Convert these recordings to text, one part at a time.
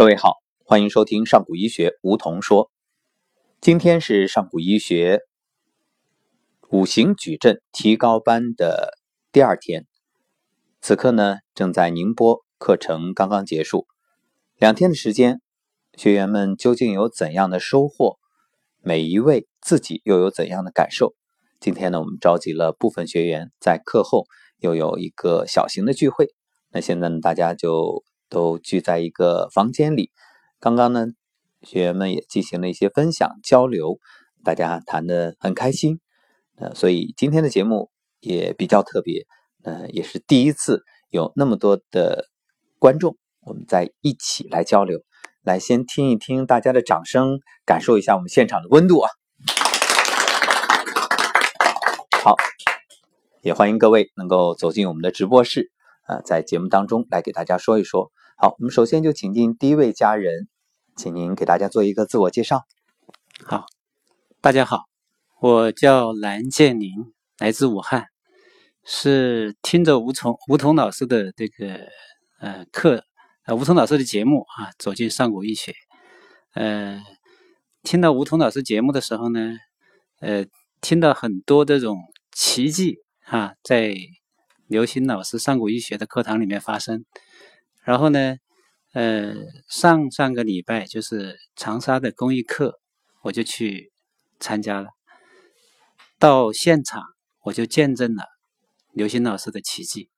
各位好，欢迎收听上古医学梧桐说。今天是上古医学五行矩阵提高班的第二天，此刻呢正在宁波，课程刚刚结束。两天的时间，学员们究竟有怎样的收获？每一位自己又有怎样的感受？今天呢，我们召集了部分学员，在课后又有一个小型的聚会。那现在呢，大家就。都聚在一个房间里，刚刚呢，学员们也进行了一些分享交流，大家谈的很开心，呃，所以今天的节目也比较特别，呃，也是第一次有那么多的观众，我们在一起来交流，来先听一听大家的掌声，感受一下我们现场的温度啊。好，也欢迎各位能够走进我们的直播室，啊，在节目当中来给大家说一说。好，我们首先就请进第一位家人，请您给大家做一个自我介绍。好，大家好，我叫蓝建宁，来自武汉，是听着吴桐吴桐老师的这个呃课，呃吴桐老师的节目啊，走进上古医学。呃，听到吴桐老师节目的时候呢，呃，听到很多这种奇迹啊，在刘星老师上古医学的课堂里面发生。然后呢，呃，上上个礼拜就是长沙的公益课，我就去参加了。到现场我就见证了刘星老师的奇迹。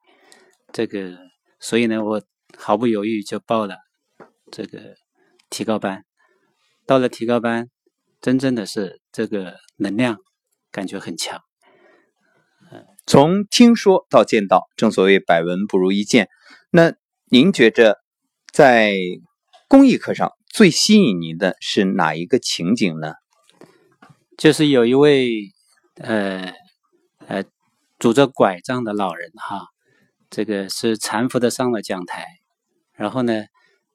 这个，所以呢，我毫不犹豫就报了这个提高班。到了提高班，真正的是这个能量感觉很强。从听说到见到，正所谓百闻不如一见。那。您觉着在公益课上最吸引您的是哪一个情景呢？就是有一位呃呃拄着拐杖的老人哈，这个是搀扶的上了讲台，然后呢，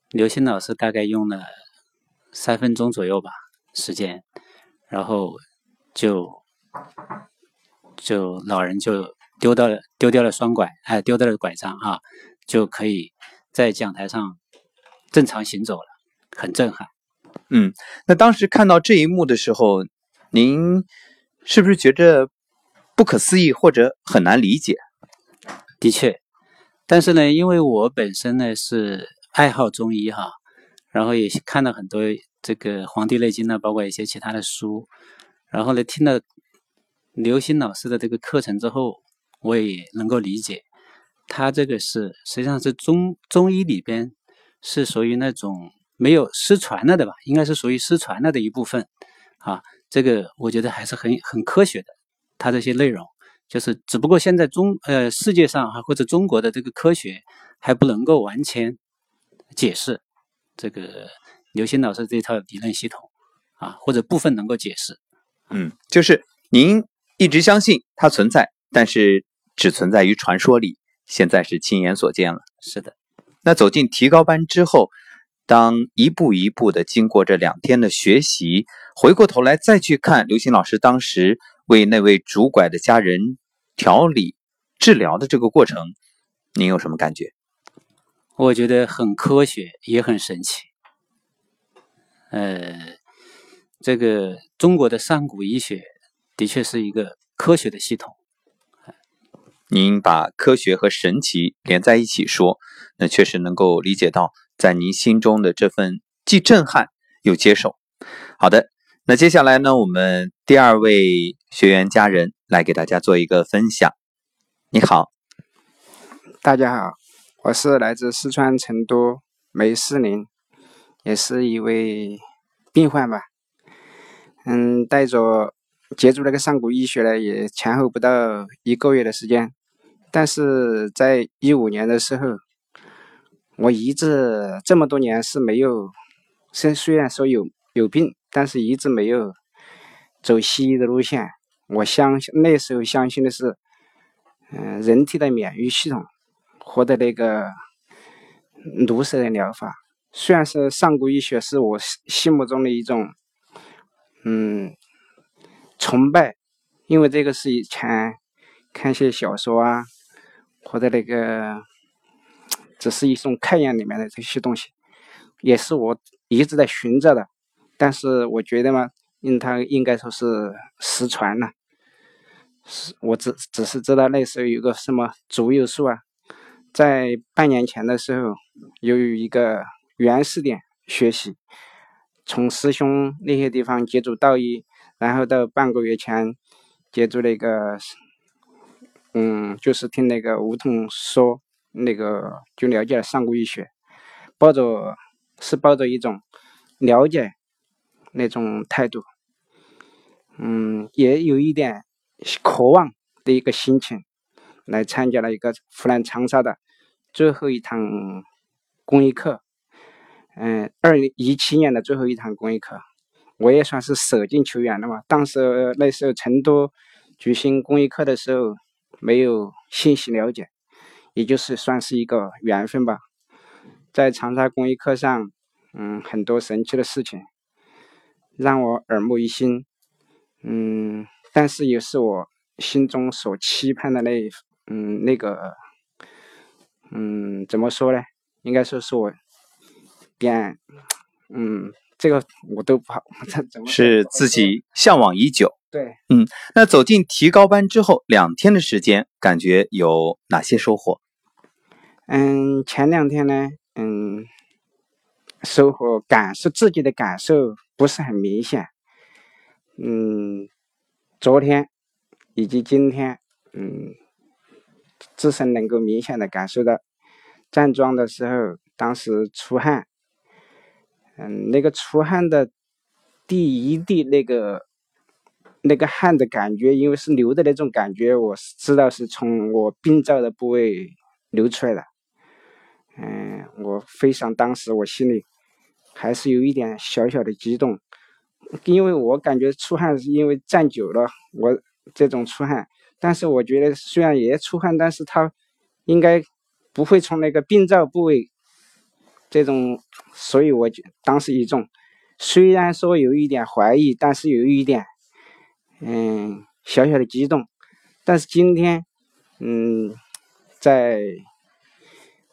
刘星老师大概用了三分钟左右吧时间，然后就就老人就丢到了丢掉了双拐，哎，丢掉了拐杖啊。就可以在讲台上正常行走了，很震撼。嗯，那当时看到这一幕的时候，您是不是觉着不可思议或者很难理解？的确，但是呢，因为我本身呢是爱好中医哈，然后也看了很多这个《黄帝内经》呢，包括一些其他的书，然后呢听了刘星老师的这个课程之后，我也能够理解。他这个是实际上是中中医里边是属于那种没有失传了的吧，应该是属于失传了的一部分啊。这个我觉得还是很很科学的。他这些内容就是只不过现在中呃世界上哈或者中国的这个科学还不能够完全解释这个刘星老师这套理论系统啊，或者部分能够解释。嗯，就是您一直相信它存在，但是只存在于传说里。现在是亲眼所见了，是的。那走进提高班之后，当一步一步的经过这两天的学习，回过头来再去看刘星老师当时为那位拄拐的家人调理治疗的这个过程，您有什么感觉？我觉得很科学，也很神奇。呃，这个中国的上古医学的确是一个科学的系统。您把科学和神奇连在一起说，那确实能够理解到在您心中的这份既震撼又接受。好的，那接下来呢，我们第二位学员家人来给大家做一个分享。你好，大家好，我是来自四川成都梅思林，也是一位病患吧。嗯，带着接触那个上古医学呢，也前后不到一个月的时间。但是在一五年的时候，我一直这么多年是没有，虽虽然说有有病，但是一直没有走西医的路线。我相信那时候相信的是，嗯，人体的免疫系统获得那个毒蛇的疗法。虽然是上古医学是我心目中的一种，嗯，崇拜，因为这个是以前看些小说啊。或者那个，只是一种概念里面的这些东西，也是我一直在寻找的，但是我觉得嘛，因为它应该说是失传了。是我只只是知道那时候有个什么竹有树啊，在半年前的时候，由于一个原始点学习，从师兄那些地方接触道义，然后到半个月前接触那个，嗯，就是听那个梧桐说，那个就了解了上古医学，抱着是抱着一种了解那种态度，嗯，也有一点。渴望的一个心情，来参加了一个湖南长沙的最后一堂公益课。嗯，二零一七年的最后一堂公益课，我也算是舍近求远了嘛。当时那时候成都举行公益课的时候，没有信息了解，也就是算是一个缘分吧。在长沙公益课上，嗯，很多神奇的事情让我耳目一新。嗯。但是也是我心中所期盼的那，嗯，那个，嗯，怎么说呢？应该说是我点，嗯，这个我都不好，怎么是自己向往已久？对，嗯，那走进提高班之后，两天的时间，感觉有哪些收获？嗯，前两天呢，嗯，收获感受自己的感受不是很明显，嗯。昨天以及今天，嗯，自身能够明显的感受到站桩的时候，当时出汗，嗯，那个出汗的第一滴那个那个汗的感觉，因为是流的那种感觉，我是知道是从我病灶的部位流出来的。嗯，我非常当时我心里还是有一点小小的激动。因为我感觉出汗是因为站久了，我这种出汗，但是我觉得虽然也出汗，但是它应该不会从那个病灶部位这种，所以我就当时一种虽然说有一点怀疑，但是有一点嗯小小的激动，但是今天嗯在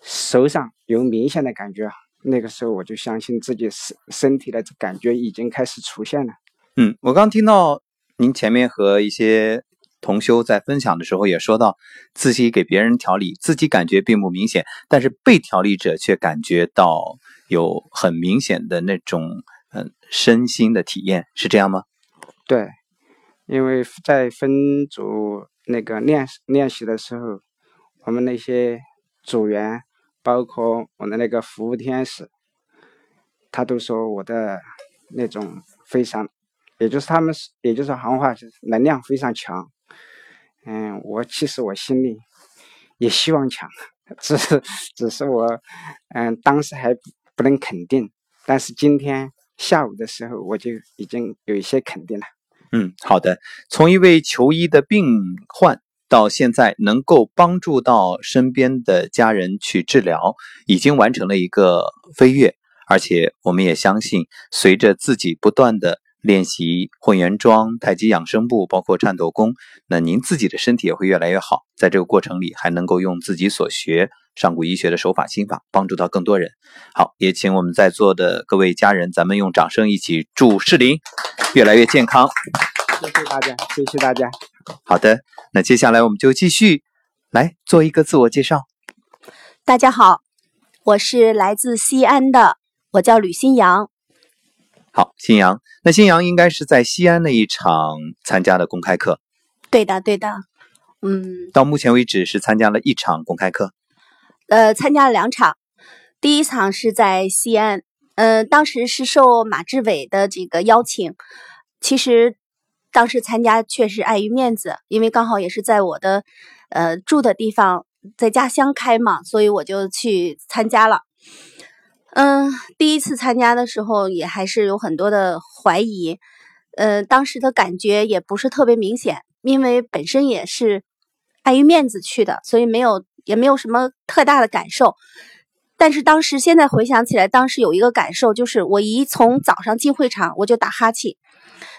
手上有明显的感觉。那个时候我就相信自己身身体的感觉已经开始出现了。嗯，我刚听到您前面和一些同修在分享的时候也说到，自己给别人调理，自己感觉并不明显，但是被调理者却感觉到有很明显的那种嗯身心的体验，是这样吗？对，因为在分组那个练练习的时候，我们那些组员。包括我的那个服务天使，他都说我的那种非常，也就是他们，也就是行话，就是能量非常强。嗯，我其实我心里也希望强，只是 只是我，嗯，当时还不能肯定。但是今天下午的时候，我就已经有一些肯定了。嗯，好的。从一位求医的病患。到现在能够帮助到身边的家人去治疗，已经完成了一个飞跃，而且我们也相信，随着自己不断的练习混元桩、太极养生步，包括颤抖功，那您自己的身体也会越来越好。在这个过程里，还能够用自己所学上古医学的手法心法，帮助到更多人。好，也请我们在座的各位家人，咱们用掌声一起祝世林越来越健康。谢谢大家，谢谢大家。好的，那接下来我们就继续来做一个自我介绍。大家好，我是来自西安的，我叫吕新阳。好，新阳，那新阳应该是在西安那一场参加的公开课。对的，对的。嗯，到目前为止是参加了一场公开课。呃，参加了两场，第一场是在西安，嗯，当时是受马志伟的这个邀请，其实。当时参加确实碍于面子，因为刚好也是在我的，呃住的地方，在家乡开嘛，所以我就去参加了。嗯，第一次参加的时候也还是有很多的怀疑，呃，当时的感觉也不是特别明显，因为本身也是碍于面子去的，所以没有也没有什么特大的感受。但是当时现在回想起来，当时有一个感受就是，我一从早上进会场我就打哈欠。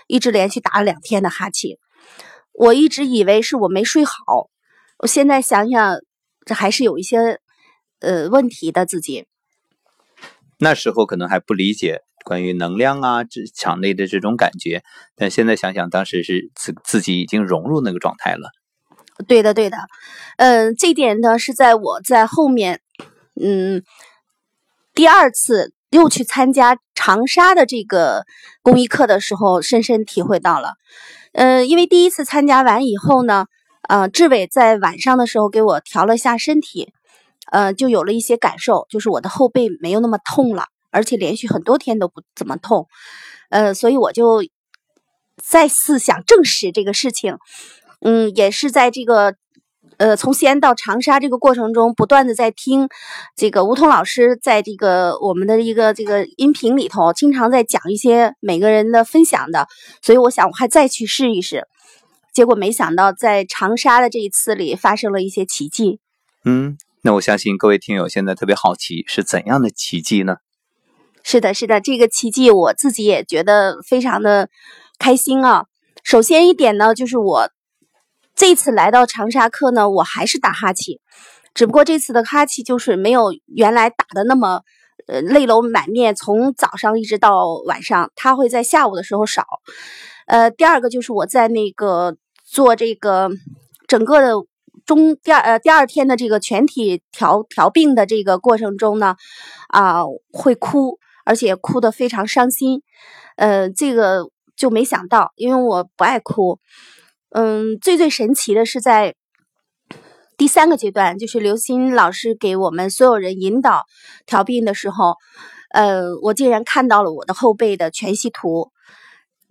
一直连续打了两天的哈欠，我一直以为是我没睡好，我现在想想，这还是有一些呃问题的自己。那时候可能还不理解关于能量啊，这场内的这种感觉，但现在想想，当时是自自己已经融入那个状态了。对的，对的，嗯，这点呢是在我在后面，嗯，第二次又去参加长沙的这个公益课的时候，深深体会到了。嗯，因为第一次参加完以后呢，呃，志伟在晚上的时候给我调了下身体，呃，就有了一些感受，就是我的后背没有那么痛了，而且连续很多天都不怎么痛，呃，所以我就再次想证实这个事情。嗯，也是在这个，呃，从西安到长沙这个过程中，不断的在听这个吴桐老师在这个我们的一个这个音频里头，经常在讲一些每个人的分享的，所以我想我还再去试一试，结果没想到在长沙的这一次里发生了一些奇迹。嗯，那我相信各位听友现在特别好奇是怎样的奇迹呢？是的，是的，这个奇迹我自己也觉得非常的开心啊。首先一点呢，就是我。这次来到长沙课呢，我还是打哈欠，只不过这次的哈欠就是没有原来打的那么，呃，泪流满面，从早上一直到晚上，他会在下午的时候少。呃，第二个就是我在那个做这个整个的中第二呃第二天的这个全体调调病的这个过程中呢，啊会哭，而且哭得非常伤心。呃，这个就没想到，因为我不爱哭。嗯，最最神奇的是在第三个阶段，就是刘鑫老师给我们所有人引导调病的时候，呃，我竟然看到了我的后背的全息图，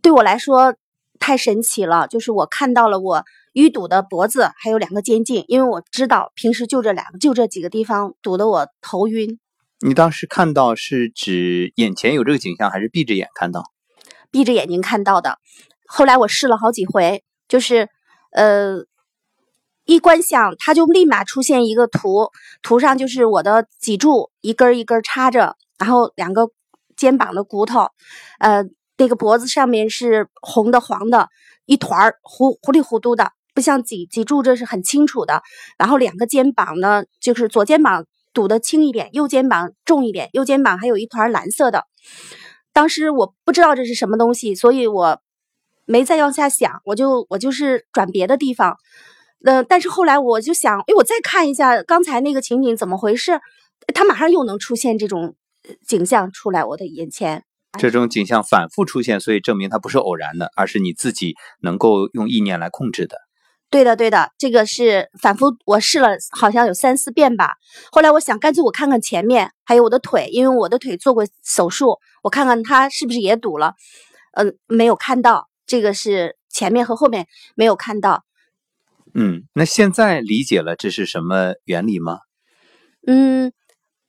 对我来说太神奇了。就是我看到了我淤堵的脖子，还有两个肩颈，因为我知道平时就这两个，就这几个地方堵得我头晕。你当时看到是指眼前有这个景象，还是闭着眼看到？闭着眼睛看到的。后来我试了好几回。就是，呃，一观想，它就立马出现一个图，图上就是我的脊柱一根一根插着，然后两个肩膀的骨头，呃，那个脖子上面是红的黄的，一团儿糊糊里糊涂的，不像脊脊柱这是很清楚的。然后两个肩膀呢，就是左肩膀堵得轻一点，右肩膀重一点，右肩膀还有一团蓝色的。当时我不知道这是什么东西，所以我。没再往下想，我就我就是转别的地方，呃，但是后来我就想，哎，我再看一下刚才那个情景怎么回事？他马上又能出现这种景象出来我的眼前，这种景象反复出现，所以证明它不是偶然的，而是你自己能够用意念来控制的。对的，对的，这个是反复我试了，好像有三四遍吧。后来我想，干脆我看看前面还有我的腿，因为我的腿做过手术，我看看它是不是也堵了。嗯，没有看到。这个是前面和后面没有看到，嗯，那现在理解了这是什么原理吗？嗯，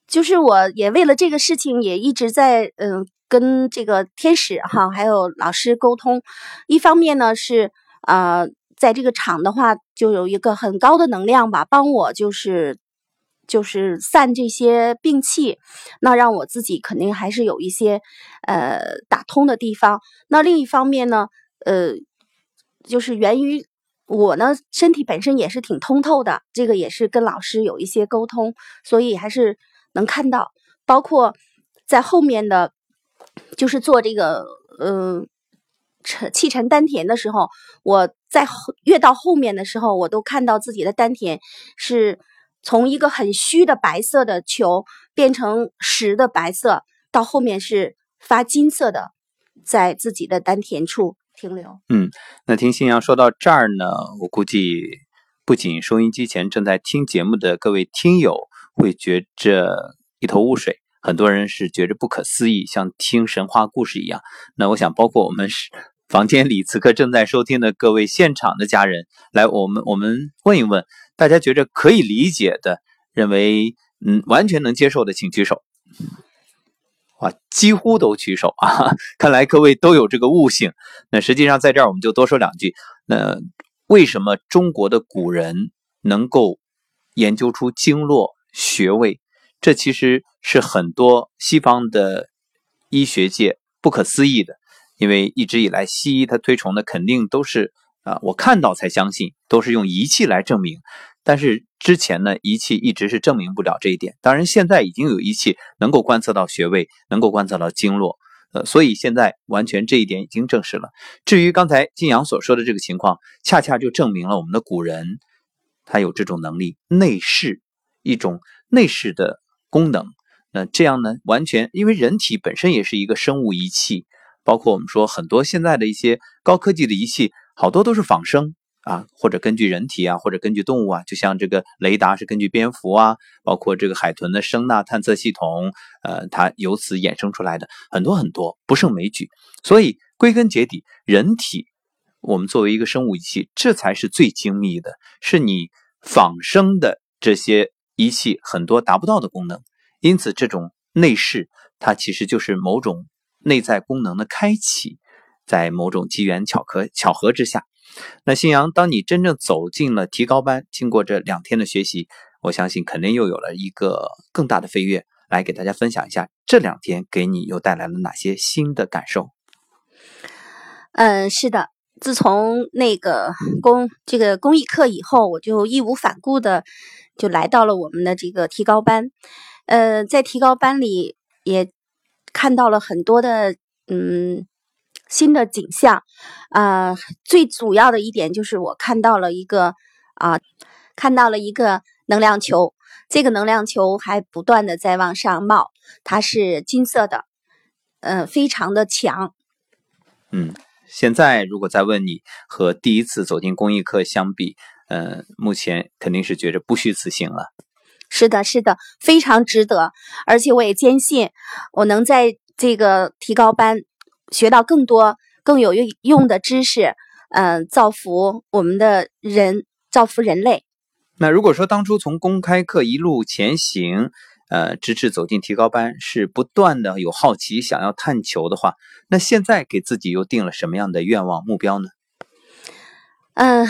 就是我也为了这个事情也一直在嗯跟这个天使哈还有老师沟通，一方面呢是啊在这个场的话就有一个很高的能量吧，帮我就是就是散这些病气，那让我自己肯定还是有一些呃打通的地方。那另一方面呢？呃，就是源于我呢，身体本身也是挺通透的，这个也是跟老师有一些沟通，所以还是能看到。包括在后面的，就是做这个呃沉气沉丹田的时候，我在越到后面的时候，我都看到自己的丹田是从一个很虚的白色的球变成实的白色，到后面是发金色的，在自己的丹田处。停留。嗯，那听新阳说到这儿呢，我估计不仅收音机前正在听节目的各位听友会觉着一头雾水，很多人是觉着不可思议，像听神话故事一样。那我想，包括我们房间里此刻正在收听的各位现场的家人，来，我们我们问一问，大家觉着可以理解的，认为嗯完全能接受的，请举手。几乎都举手啊！看来各位都有这个悟性。那实际上在这儿我们就多说两句。那为什么中国的古人能够研究出经络穴位？这其实是很多西方的医学界不可思议的。因为一直以来西医它推崇的肯定都是啊，我看到才相信，都是用仪器来证明。但是之前呢，仪器一直是证明不了这一点。当然，现在已经有仪器能够观测到穴位，能够观测到经络，呃，所以现在完全这一点已经证实了。至于刚才金阳所说的这个情况，恰恰就证明了我们的古人他有这种能力，内视一种内视的功能。那这样呢，完全因为人体本身也是一个生物仪器，包括我们说很多现在的一些高科技的仪器，好多都是仿生。啊，或者根据人体啊，或者根据动物啊，就像这个雷达是根据蝙蝠啊，包括这个海豚的声呐探测系统，呃，它由此衍生出来的很多很多不胜枚举。所以归根结底，人体我们作为一个生物仪器，这才是最精密的，是你仿生的这些仪器很多达不到的功能。因此，这种内饰它其实就是某种内在功能的开启，在某种机缘巧合巧合之下。那信阳，当你真正走进了提高班，经过这两天的学习，我相信肯定又有了一个更大的飞跃。来给大家分享一下这两天给你又带来了哪些新的感受？嗯，是的，自从那个公这个公益课以后，我就义无反顾的就来到了我们的这个提高班。呃，在提高班里也看到了很多的嗯。新的景象，啊，最主要的一点就是我看到了一个啊，看到了一个能量球，这个能量球还不断的在往上冒，它是金色的，嗯，非常的强。嗯，现在如果再问你和第一次走进公益课相比，呃，目前肯定是觉着不虚此行了。是的，是的，非常值得，而且我也坚信我能在这个提高班。学到更多更有用用的知识，嗯，造福我们的人，造福人类。那如果说当初从公开课一路前行，呃，直至走进提高班，是不断的有好奇想要探求的话，那现在给自己又定了什么样的愿望目标呢？嗯，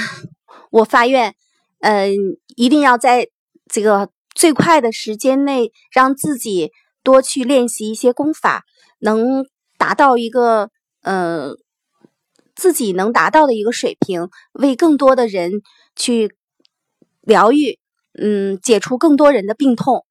我发愿，嗯，一定要在这个最快的时间内，让自己多去练习一些功法，能。达到一个呃自己能达到的一个水平，为更多的人去疗愈，嗯，解除更多人的病痛。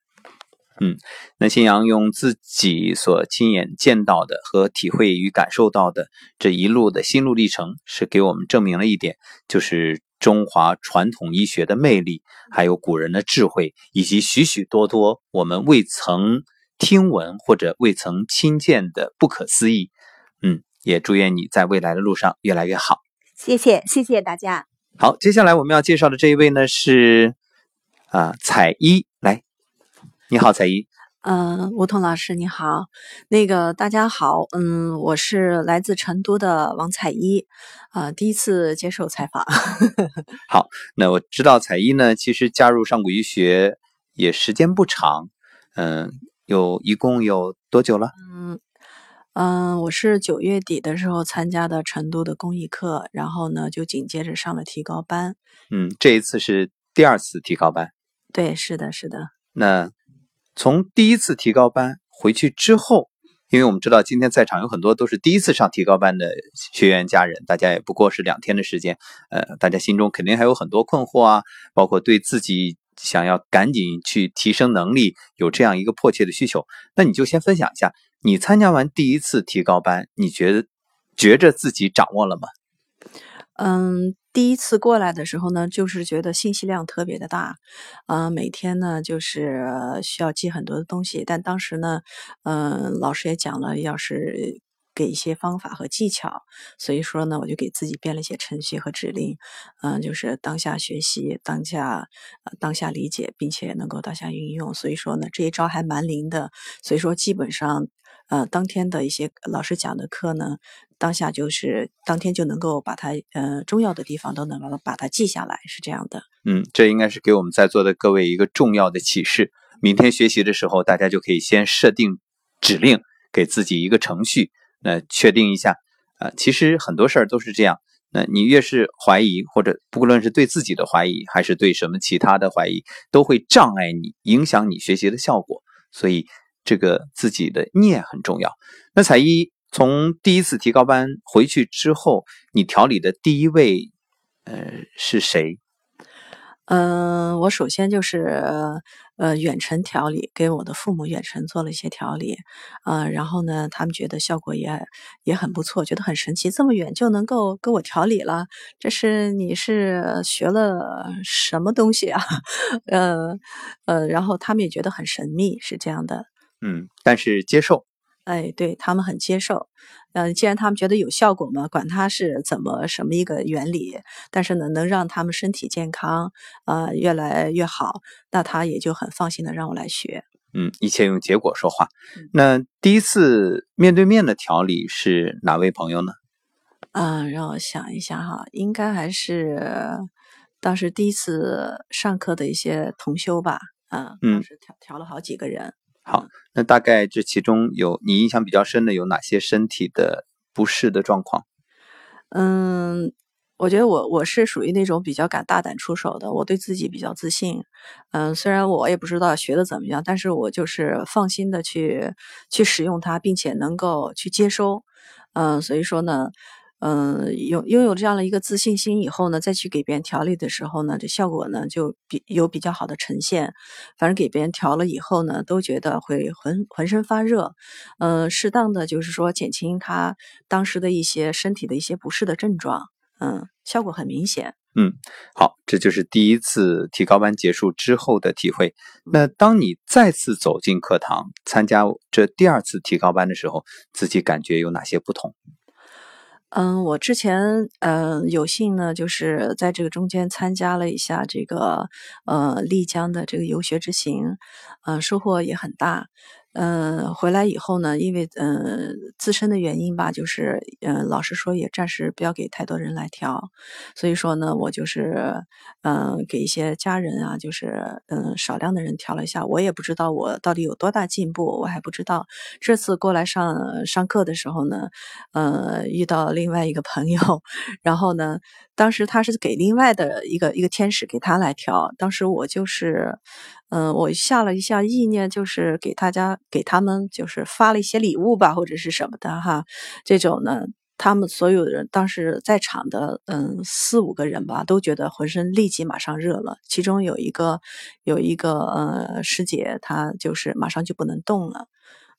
嗯，那新阳用自己所亲眼见到的和体会与感受到的这一路的心路历程，是给我们证明了一点，就是中华传统医学的魅力，还有古人的智慧，以及许许多多我们未曾。听闻或者未曾亲见的不可思议，嗯，也祝愿你在未来的路上越来越好。谢谢，谢谢大家。好，接下来我们要介绍的这一位呢是啊彩衣，来，你好，彩衣。嗯，吴桐老师你好，那个大家好，嗯，我是来自成都的王彩衣，啊，第一次接受采访。好，那我知道彩衣呢，其实加入上古医学也时间不长，嗯。有一共有多久了？嗯嗯，我是九月底的时候参加的成都的公益课，然后呢就紧接着上了提高班。嗯，这一次是第二次提高班。对，是的，是的。那从第一次提高班回去之后，因为我们知道今天在场有很多都是第一次上提高班的学员家人，大家也不过是两天的时间，呃，大家心中肯定还有很多困惑啊，包括对自己。想要赶紧去提升能力，有这样一个迫切的需求，那你就先分享一下，你参加完第一次提高班，你觉得觉着自己掌握了吗？嗯，第一次过来的时候呢，就是觉得信息量特别的大，嗯，每天呢就是需要记很多的东西，但当时呢，嗯，老师也讲了，要是。给一些方法和技巧，所以说呢，我就给自己编了一些程序和指令，嗯，就是当下学习，当下呃当下理解，并且能够当下运用。所以说呢，这一招还蛮灵的。所以说，基本上呃当天的一些老师讲的课呢，当下就是当天就能够把它呃重要的地方都能够把它记下来，是这样的。嗯，这应该是给我们在座的各位一个重要的启示。明天学习的时候，大家就可以先设定指令，给自己一个程序。那确定一下，啊，其实很多事儿都是这样。那你越是怀疑，或者不论是对自己的怀疑，还是对什么其他的怀疑，都会障碍你，影响你学习的效果。所以这个自己的念很重要。那彩衣从第一次提高班回去之后，你调理的第一位，呃，是谁？嗯，我首先就是呃远程调理，给我的父母远程做了一些调理，呃，然后呢，他们觉得效果也也很不错，觉得很神奇，这么远就能够给我调理了，这是你是学了什么东西啊？呃呃，然后他们也觉得很神秘，是这样的。嗯，但是接受。哎，对他们很接受，呃，既然他们觉得有效果嘛，管它是怎么什么一个原理，但是呢，能让他们身体健康，呃，越来越好，那他也就很放心的让我来学。嗯，一切用结果说话。那第一次面对面的调理是哪位朋友呢？嗯，让我想一下哈，应该还是当时第一次上课的一些同修吧。嗯，当时调调了好几个人。好，那大概这其中有你印象比较深的有哪些身体的不适的状况？嗯，我觉得我我是属于那种比较敢大胆出手的，我对自己比较自信。嗯，虽然我也不知道学的怎么样，但是我就是放心的去去使用它，并且能够去接收。嗯，所以说呢。嗯，有拥有这样的一个自信心以后呢，再去给别人调理的时候呢，这效果呢就比有比较好的呈现。反正给别人调了以后呢，都觉得会浑浑身发热。嗯，适当的就是说减轻他当时的一些身体的一些不适的症状。嗯，效果很明显。嗯，好，这就是第一次提高班结束之后的体会。那当你再次走进课堂参加这第二次提高班的时候，自己感觉有哪些不同？嗯，我之前嗯有幸呢，就是在这个中间参加了一下这个呃丽江的这个游学之行，嗯，收获也很大。嗯，回来以后呢，因为嗯自身的原因吧，就是嗯老师说也暂时不要给太多人来调，所以说呢，我就是嗯给一些家人啊，就是嗯少量的人调了一下。我也不知道我到底有多大进步，我还不知道。这次过来上上课的时候呢，呃遇到另外一个朋友，然后呢，当时他是给另外的一个一个天使给他来调，当时我就是。嗯，我下了一下意念，就是给大家给他们就是发了一些礼物吧，或者是什么的哈。这种呢，他们所有的人当时在场的，嗯，四五个人吧，都觉得浑身立即马上热了。其中有一个有一个呃师姐，她就是马上就不能动了，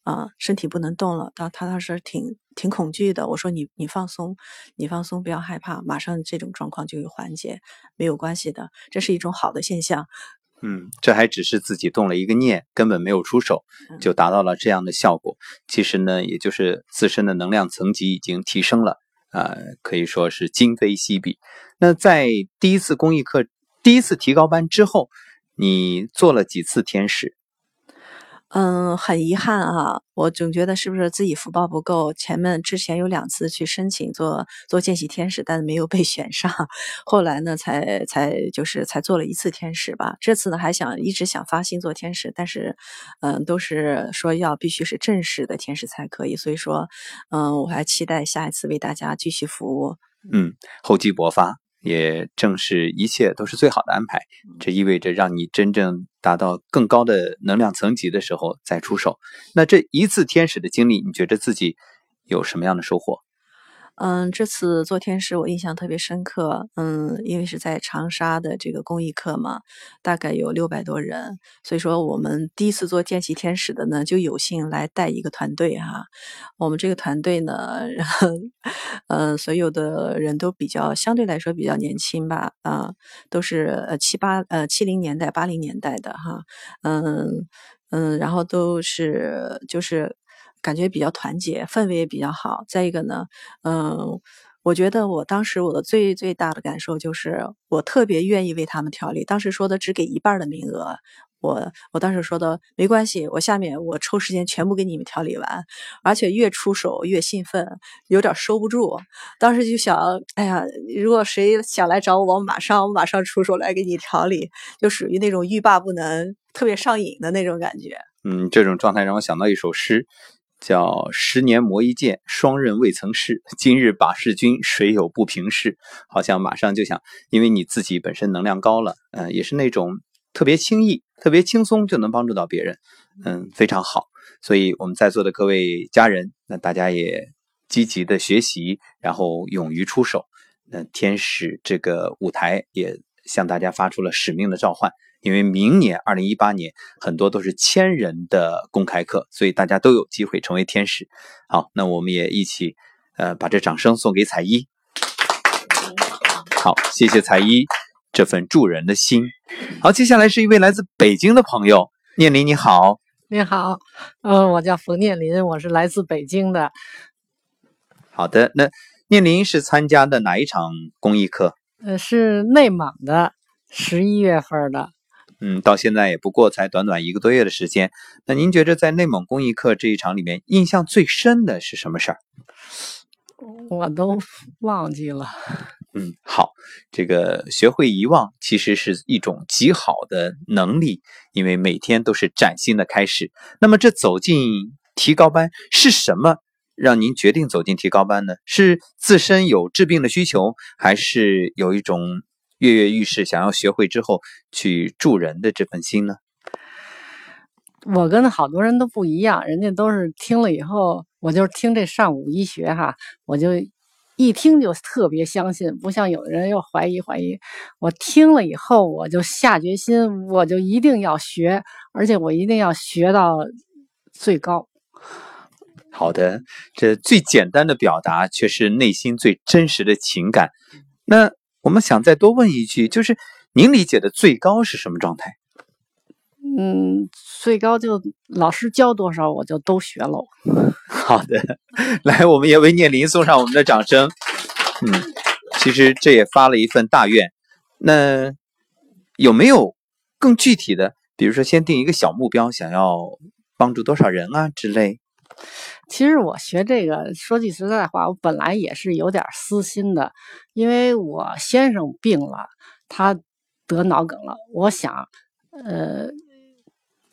啊，身体不能动了。她她当时挺挺恐惧的。我说你你放松，你放松，不要害怕，马上这种状况就有缓解，没有关系的，这是一种好的现象。嗯，这还只是自己动了一个念，根本没有出手，就达到了这样的效果。其实呢，也就是自身的能量层级已经提升了，啊，可以说是今非昔比。那在第一次公益课、第一次提高班之后，你做了几次天使？嗯，很遗憾啊，我总觉得是不是自己福报不够？前面之前有两次去申请做做见习天使，但是没有被选上，后来呢，才才就是才做了一次天使吧。这次呢，还想一直想发心做天使，但是，嗯，都是说要必须是正式的天使才可以。所以说，嗯，我还期待下一次为大家继续服务。嗯，厚积薄发。也正是一切都是最好的安排，这意味着让你真正达到更高的能量层级的时候再出手。那这一次天使的经历，你觉得自己有什么样的收获？嗯，这次做天使我印象特别深刻。嗯，因为是在长沙的这个公益课嘛，大概有六百多人，所以说我们第一次做见习天使的呢，就有幸来带一个团队哈。我们这个团队呢，然后呃，所有的人都比较相对来说比较年轻吧，啊，都是呃七八呃七零年代八零年代的哈，嗯嗯，然后都是就是。感觉比较团结，氛围也比较好。再一个呢，嗯，我觉得我当时我的最最大的感受就是，我特别愿意为他们调理。当时说的只给一半的名额，我我当时说的没关系，我下面我抽时间全部给你们调理完，而且越出手越兴奋，有点收不住。当时就想，哎呀，如果谁想来找我，我马上我马上出手来给你调理，就属于那种欲罢不能、特别上瘾的那种感觉。嗯，这种状态让我想到一首诗。叫十年磨一剑，双刃未曾试。今日把事君，谁有不平事？好像马上就想，因为你自己本身能量高了，嗯，也是那种特别轻易、特别轻松就能帮助到别人，嗯，非常好。所以我们在座的各位家人，那大家也积极的学习，然后勇于出手。那天使这个舞台也向大家发出了使命的召唤，因为明年二零一八年很多都是千人的公开课，所以大家都有机会成为天使。好，那我们也一起呃把这掌声送给彩一。好，谢谢彩一这份助人的心。好，接下来是一位来自北京的朋友，念林你好。你好，嗯，我叫冯念林，我是来自北京的。好的，那念林是参加的哪一场公益课？呃，是内蒙的，十一月份的。嗯，到现在也不过才短短一个多月的时间。那您觉得在内蒙公益课这一场里面，印象最深的是什么事儿？我都忘记了。嗯，好，这个学会遗忘其实是一种极好的能力，因为每天都是崭新的开始。那么，这走进提高班是什么让您决定走进提高班呢？是自身有治病的需求，还是有一种跃跃欲试，想要学会之后去助人的这份心呢？我跟好多人都不一样，人家都是听了以后，我就是听这上午医学哈，我就。一听就特别相信，不像有的人又怀疑怀疑。我听了以后，我就下决心，我就一定要学，而且我一定要学到最高。好的，这最简单的表达，却是内心最真实的情感。那我们想再多问一句，就是您理解的最高是什么状态？嗯，最高就老师教多少，我就都学喽。好的，来，我们也为念林送上我们的掌声。嗯，其实这也发了一份大愿。那有没有更具体的？比如说，先定一个小目标，想要帮助多少人啊之类。其实我学这个，说句实在话，我本来也是有点私心的，因为我先生病了，他得脑梗了，我想，呃。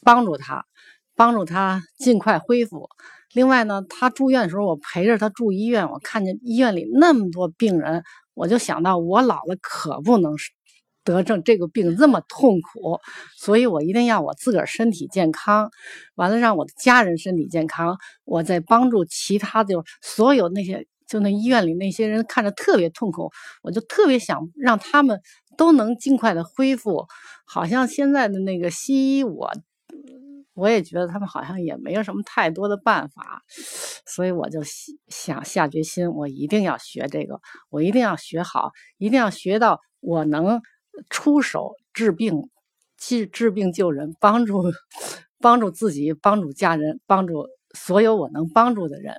帮助他，帮助他尽快恢复。另外呢，他住院的时候，我陪着他住医院，我看见医院里那么多病人，我就想到我老了可不能得症这个病这么痛苦，所以我一定要我自个儿身体健康，完了让我的家人身体健康，我再帮助其他的所有那些就那医院里那些人看着特别痛苦，我就特别想让他们都能尽快的恢复。好像现在的那个西医我。我也觉得他们好像也没有什么太多的办法，所以我就想下决心，我一定要学这个，我一定要学好，一定要学到我能出手治病、治治病救人，帮助帮助自己，帮助家人，帮助所有我能帮助的人。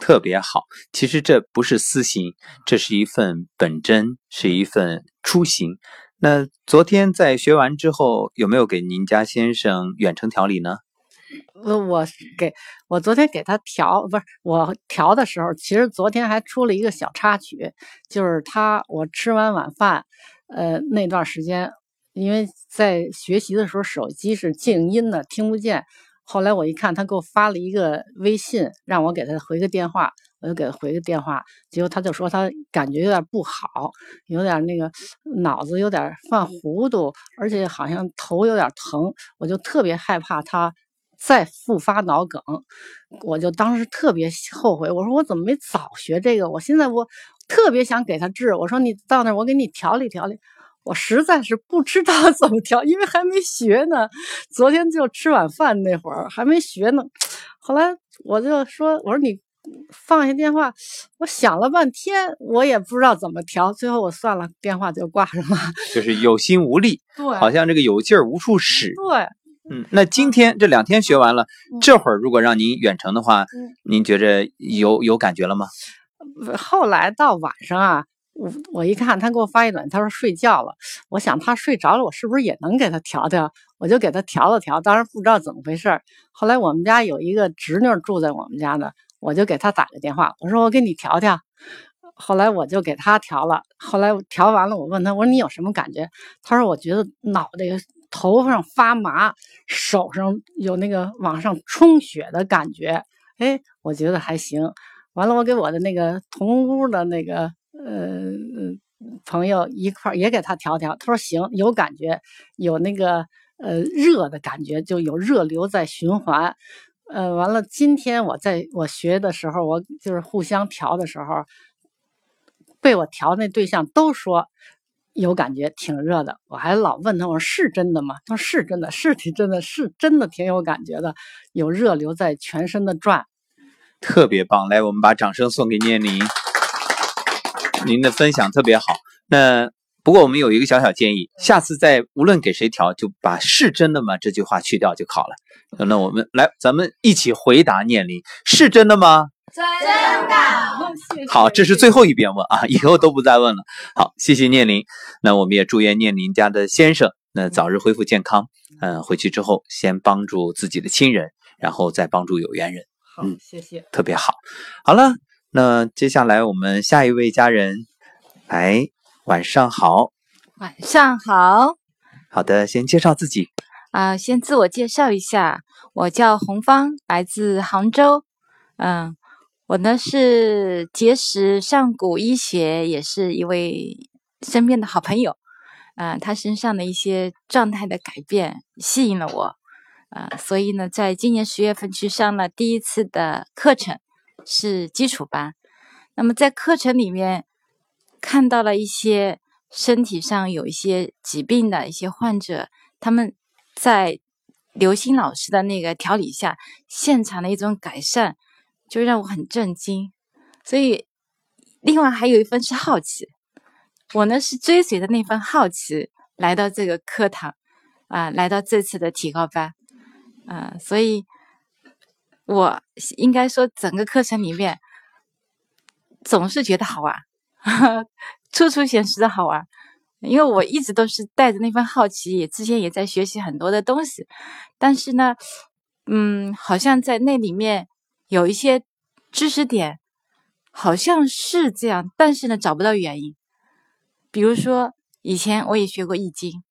特别好，其实这不是私心，这是一份本真，是一份初心。那昨天在学完之后，有没有给您家先生远程调理呢？呃，我给我昨天给他调，不是我调的时候，其实昨天还出了一个小插曲，就是他我吃完晚饭，呃，那段时间，因为在学习的时候手机是静音的，听不见。后来我一看，他给我发了一个微信，让我给他回个电话。我就给他回个电话，结果他就说他感觉有点不好，有点那个脑子有点犯糊涂，而且好像头有点疼。我就特别害怕他再复发脑梗，我就当时特别后悔。我说我怎么没早学这个？我现在我特别想给他治。我说你到那儿我给你调理调理。我实在是不知道 怎么调，因为还没学呢。昨天就吃晚饭那会儿还没学呢。后来我就说我说你。放下电话，我想了半天，我也不知道怎么调，最后我算了，电话就挂上了。就是有心无力，对，好像这个有劲儿无处使。对，嗯，那今天这两天学完了，这会儿如果让您远程的话，您觉着有有感觉了吗？后来到晚上啊，我我一看他给我发一短信，他说睡觉了。我想他睡着了，我是不是也能给他调调？我就给他调了调，当时不知道怎么回事儿。后来我们家有一个侄女住在我们家呢。我就给他打个电话，我说我给你调调。后来我就给他调了。后来调完了，我问他，我说你有什么感觉？他说我觉得脑袋、头上发麻，手上有那个往上充血的感觉。哎，我觉得还行。完了，我给我的那个同屋的那个呃朋友一块儿也给他调调。他说行，有感觉，有那个呃热的感觉，就有热流在循环。呃，完了，今天我在我学的时候，我就是互相调的时候，被我调那对象都说，有感觉，挺热的。我还老问他，我说是真的吗？他说是真的，是挺真的，是真的挺有感觉的，有热流在全身的转。特别棒，来，我们把掌声送给念玲，您的分享特别好。那不过我们有一个小小建议，下次再无论给谁调，就把“是真的吗”这句话去掉就好了。那我们来，咱们一起回答念玲：是真的吗？真的。好，这是最后一遍问啊，以后都不再问了。好，谢谢念玲。那我们也祝愿念玲家的先生那早日恢复健康。嗯，回去之后先帮助自己的亲人，然后再帮助有缘人。嗯，谢谢，特别好。好了，那接下来我们下一位家人来，晚上好。晚上好。好的，先介绍自己。啊，先自我介绍一下，我叫洪芳，来自杭州。嗯，我呢是结识上古医学，也是一位身边的好朋友。嗯，他身上的一些状态的改变吸引了我。啊，所以呢，在今年十月份去上了第一次的课程，是基础班。那么在课程里面看到了一些身体上有一些疾病的一些患者，他们在刘星老师的那个调理下，现场的一种改善，就让我很震惊。所以，另外还有一份是好奇，我呢是追随着那份好奇来到这个课堂，啊，来到这次的提高班。嗯，所以，我应该说，整个课程里面总是觉得好玩，处处显示的好玩。因为我一直都是带着那份好奇，也之前也在学习很多的东西，但是呢，嗯，好像在那里面有一些知识点，好像是这样，但是呢，找不到原因。比如说，以前我也学过易经，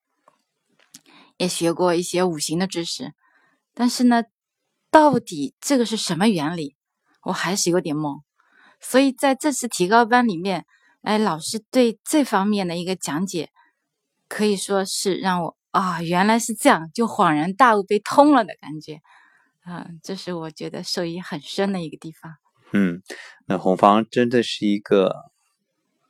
也学过一些五行的知识。但是呢，到底这个是什么原理，我还是有点懵。所以在这次提高班里面，哎，老师对这方面的一个讲解，可以说是让我啊，原来是这样，就恍然大悟，被通了的感觉。嗯，这是我觉得受益很深的一个地方。嗯，那红方真的是一个。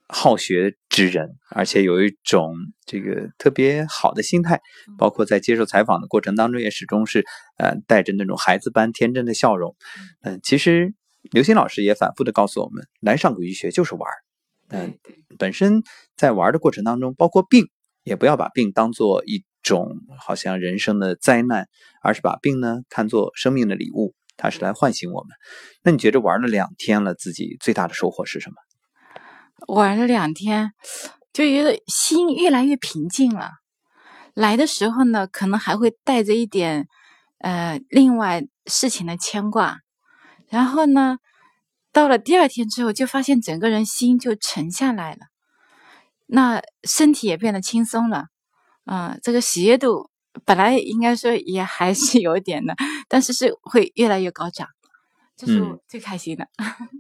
好学之人，而且有一种这个特别好的心态，包括在接受采访的过程当中，也始终是呃带着那种孩子般天真的笑容。嗯，其实刘星老师也反复的告诉我们，来上古医学就是玩儿。嗯，本身在玩的过程当中，包括病，也不要把病当做一种好像人生的灾难，而是把病呢看作生命的礼物，它是来唤醒我们。那你觉得玩了两天了，自己最大的收获是什么？玩了两天，就觉得心越来越平静了。来的时候呢，可能还会带着一点呃另外事情的牵挂。然后呢，到了第二天之后，就发现整个人心就沉下来了，那身体也变得轻松了。嗯，这个喜悦度本来应该说也还是有点的，但是是会越来越高涨，这是我最开心的。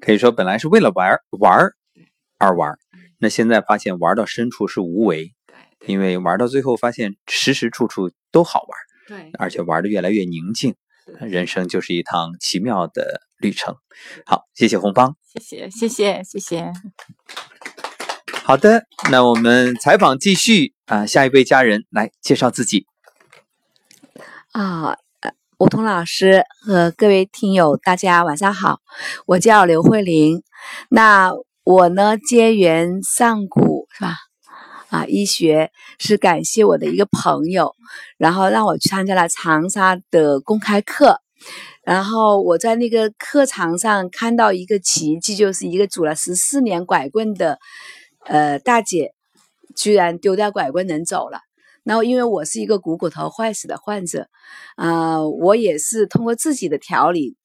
可以说，本来是为了玩玩。而玩，那现在发现玩到深处是无为，对，因为玩到最后发现时时处处都好玩，对，而且玩的越来越宁静，人生就是一趟奇妙的旅程。好，谢谢红芳，谢谢，谢谢，谢谢。好的，那我们采访继续啊，下一位家人来介绍自己。啊，吴彤老师和各位听友，大家晚上好，我叫刘慧玲，那。我呢，结缘上古是吧？啊，医学是感谢我的一个朋友，然后让我去参加了长沙的公开课，然后我在那个课堂上看到一个奇迹，就是一个拄了十四年拐棍的呃大姐，居然丢掉拐棍能走了。然后因为我是一个股骨头坏死的患者，啊，我也是通过自己的调理。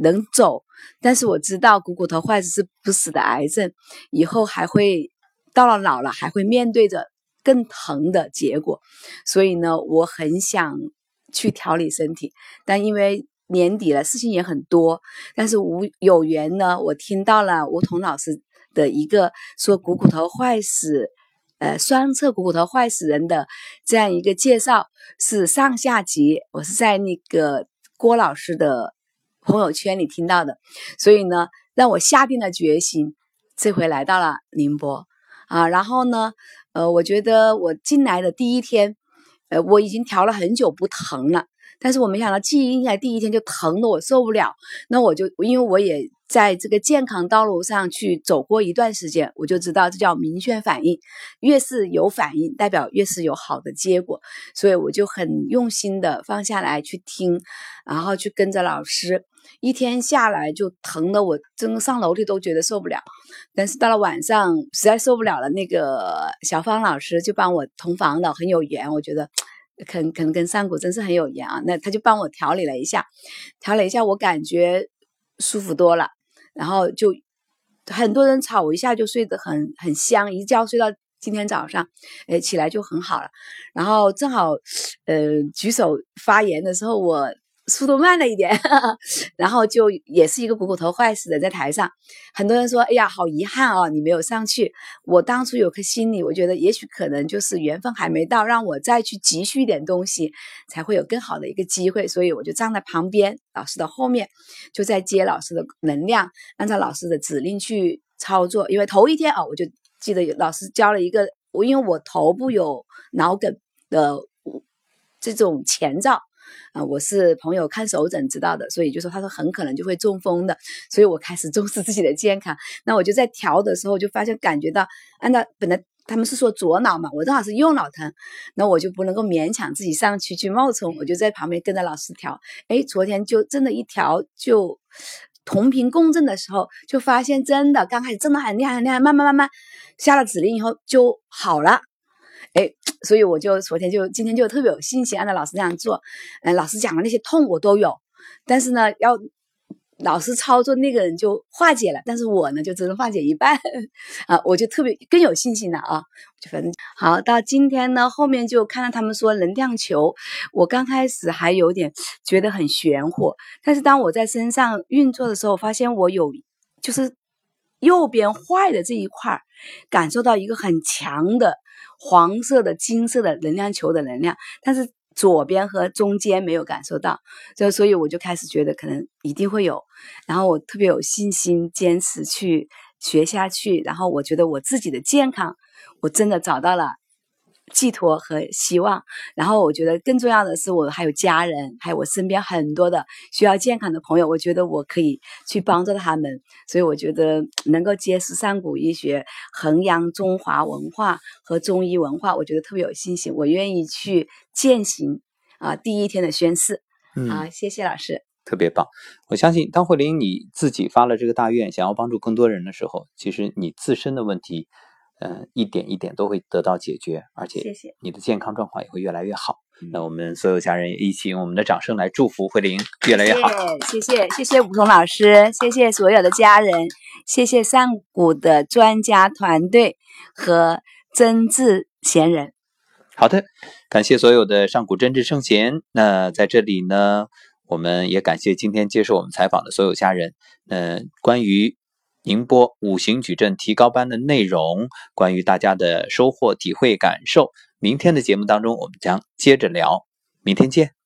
能走，但是我知道股骨头坏死是不死的癌症，以后还会到了老了还会面对着更疼的结果，所以呢，我很想去调理身体，但因为年底了，事情也很多，但是无有缘呢，我听到了吴彤老师的一个说股骨头坏死，呃，双侧股骨头坏死人的这样一个介绍，是上下级，我是在那个郭老师的。朋友圈里听到的，所以呢，让我下定了决心，这回来到了宁波啊。然后呢，呃，我觉得我进来的第一天，呃，我已经调了很久不疼了，但是我没想到进来第一天就疼的我受不了。那我就因为我也在这个健康道路上去走过一段时间，我就知道这叫明确反应，越是有反应，代表越是有好的结果。所以我就很用心的放下来去听，然后去跟着老师。一天下来就疼的我，真的上楼梯都觉得受不了。但是到了晚上实在受不了了，那个小芳老师就帮我同房的，很有缘。我觉得可能可能跟上古真是很有缘啊。那他就帮我调理了一下，调理一下，我感觉舒服多了。然后就很多人吵我一下就睡得很很香，一觉睡到今天早上，哎起来就很好了。然后正好呃举手发言的时候我。速度慢了一点，然后就也是一个股骨头坏死的在台上，很多人说：“哎呀，好遗憾哦，你没有上去。”我当初有颗心理，我觉得也许可能就是缘分还没到，让我再去积蓄一点东西，才会有更好的一个机会。所以我就站在旁边老师的后面，就在接老师的能量，按照老师的指令去操作。因为头一天啊，我就记得老师教了一个，我因为我头部有脑梗的这种前兆。啊，我是朋友看手诊知道的，所以就说他说很可能就会中风的，所以我开始重视自己的健康。那我就在调的时候就发现感觉到，按照本来他们是说左脑嘛，我正好是右脑疼，那我就不能够勉强自己上去去冒充，我就在旁边跟着老师调。哎，昨天就真的一调就同频共振的时候，就发现真的刚开始真的很厉害很厉害，慢慢慢慢下了指令以后就好了。哎，所以我就昨天就今天就特别有信心，按照老师这样做。嗯，老师讲的那些痛我都有，但是呢，要老师操作那个人就化解了，但是我呢就只能化解一半 啊，我就特别更有信心了啊。就反正好，到今天呢，后面就看到他们说能量球，我刚开始还有点觉得很玄乎，但是当我在身上运作的时候，发现我有就是右边坏的这一块感受到一个很强的。黄色的、金色的能量球的能量，但是左边和中间没有感受到，就所以我就开始觉得可能一定会有，然后我特别有信心，坚持去学下去，然后我觉得我自己的健康，我真的找到了。寄托和希望，然后我觉得更重要的是，我还有家人，还有我身边很多的需要健康的朋友，我觉得我可以去帮助他们，所以我觉得能够结识上古医学，弘扬中华文化和中医文化，我觉得特别有信心，我愿意去践行啊第一天的宣誓。好，谢谢老师，特别棒。我相信当慧玲你自己发了这个大愿，想要帮助更多人的时候，其实你自身的问题。嗯，一点一点都会得到解决，而且你的健康状况也会越来越好。那我们所有家人一起用我们的掌声来祝福慧玲越来越好。谢谢谢谢吴桐老师，谢谢所有的家人，谢谢上古的专家团队和真挚贤人。好的，感谢所有的上古真挚圣贤。那在这里呢，我们也感谢今天接受我们采访的所有家人。嗯，关于。宁波五行矩阵提高班的内容，关于大家的收获、体会、感受，明天的节目当中我们将接着聊。明天见。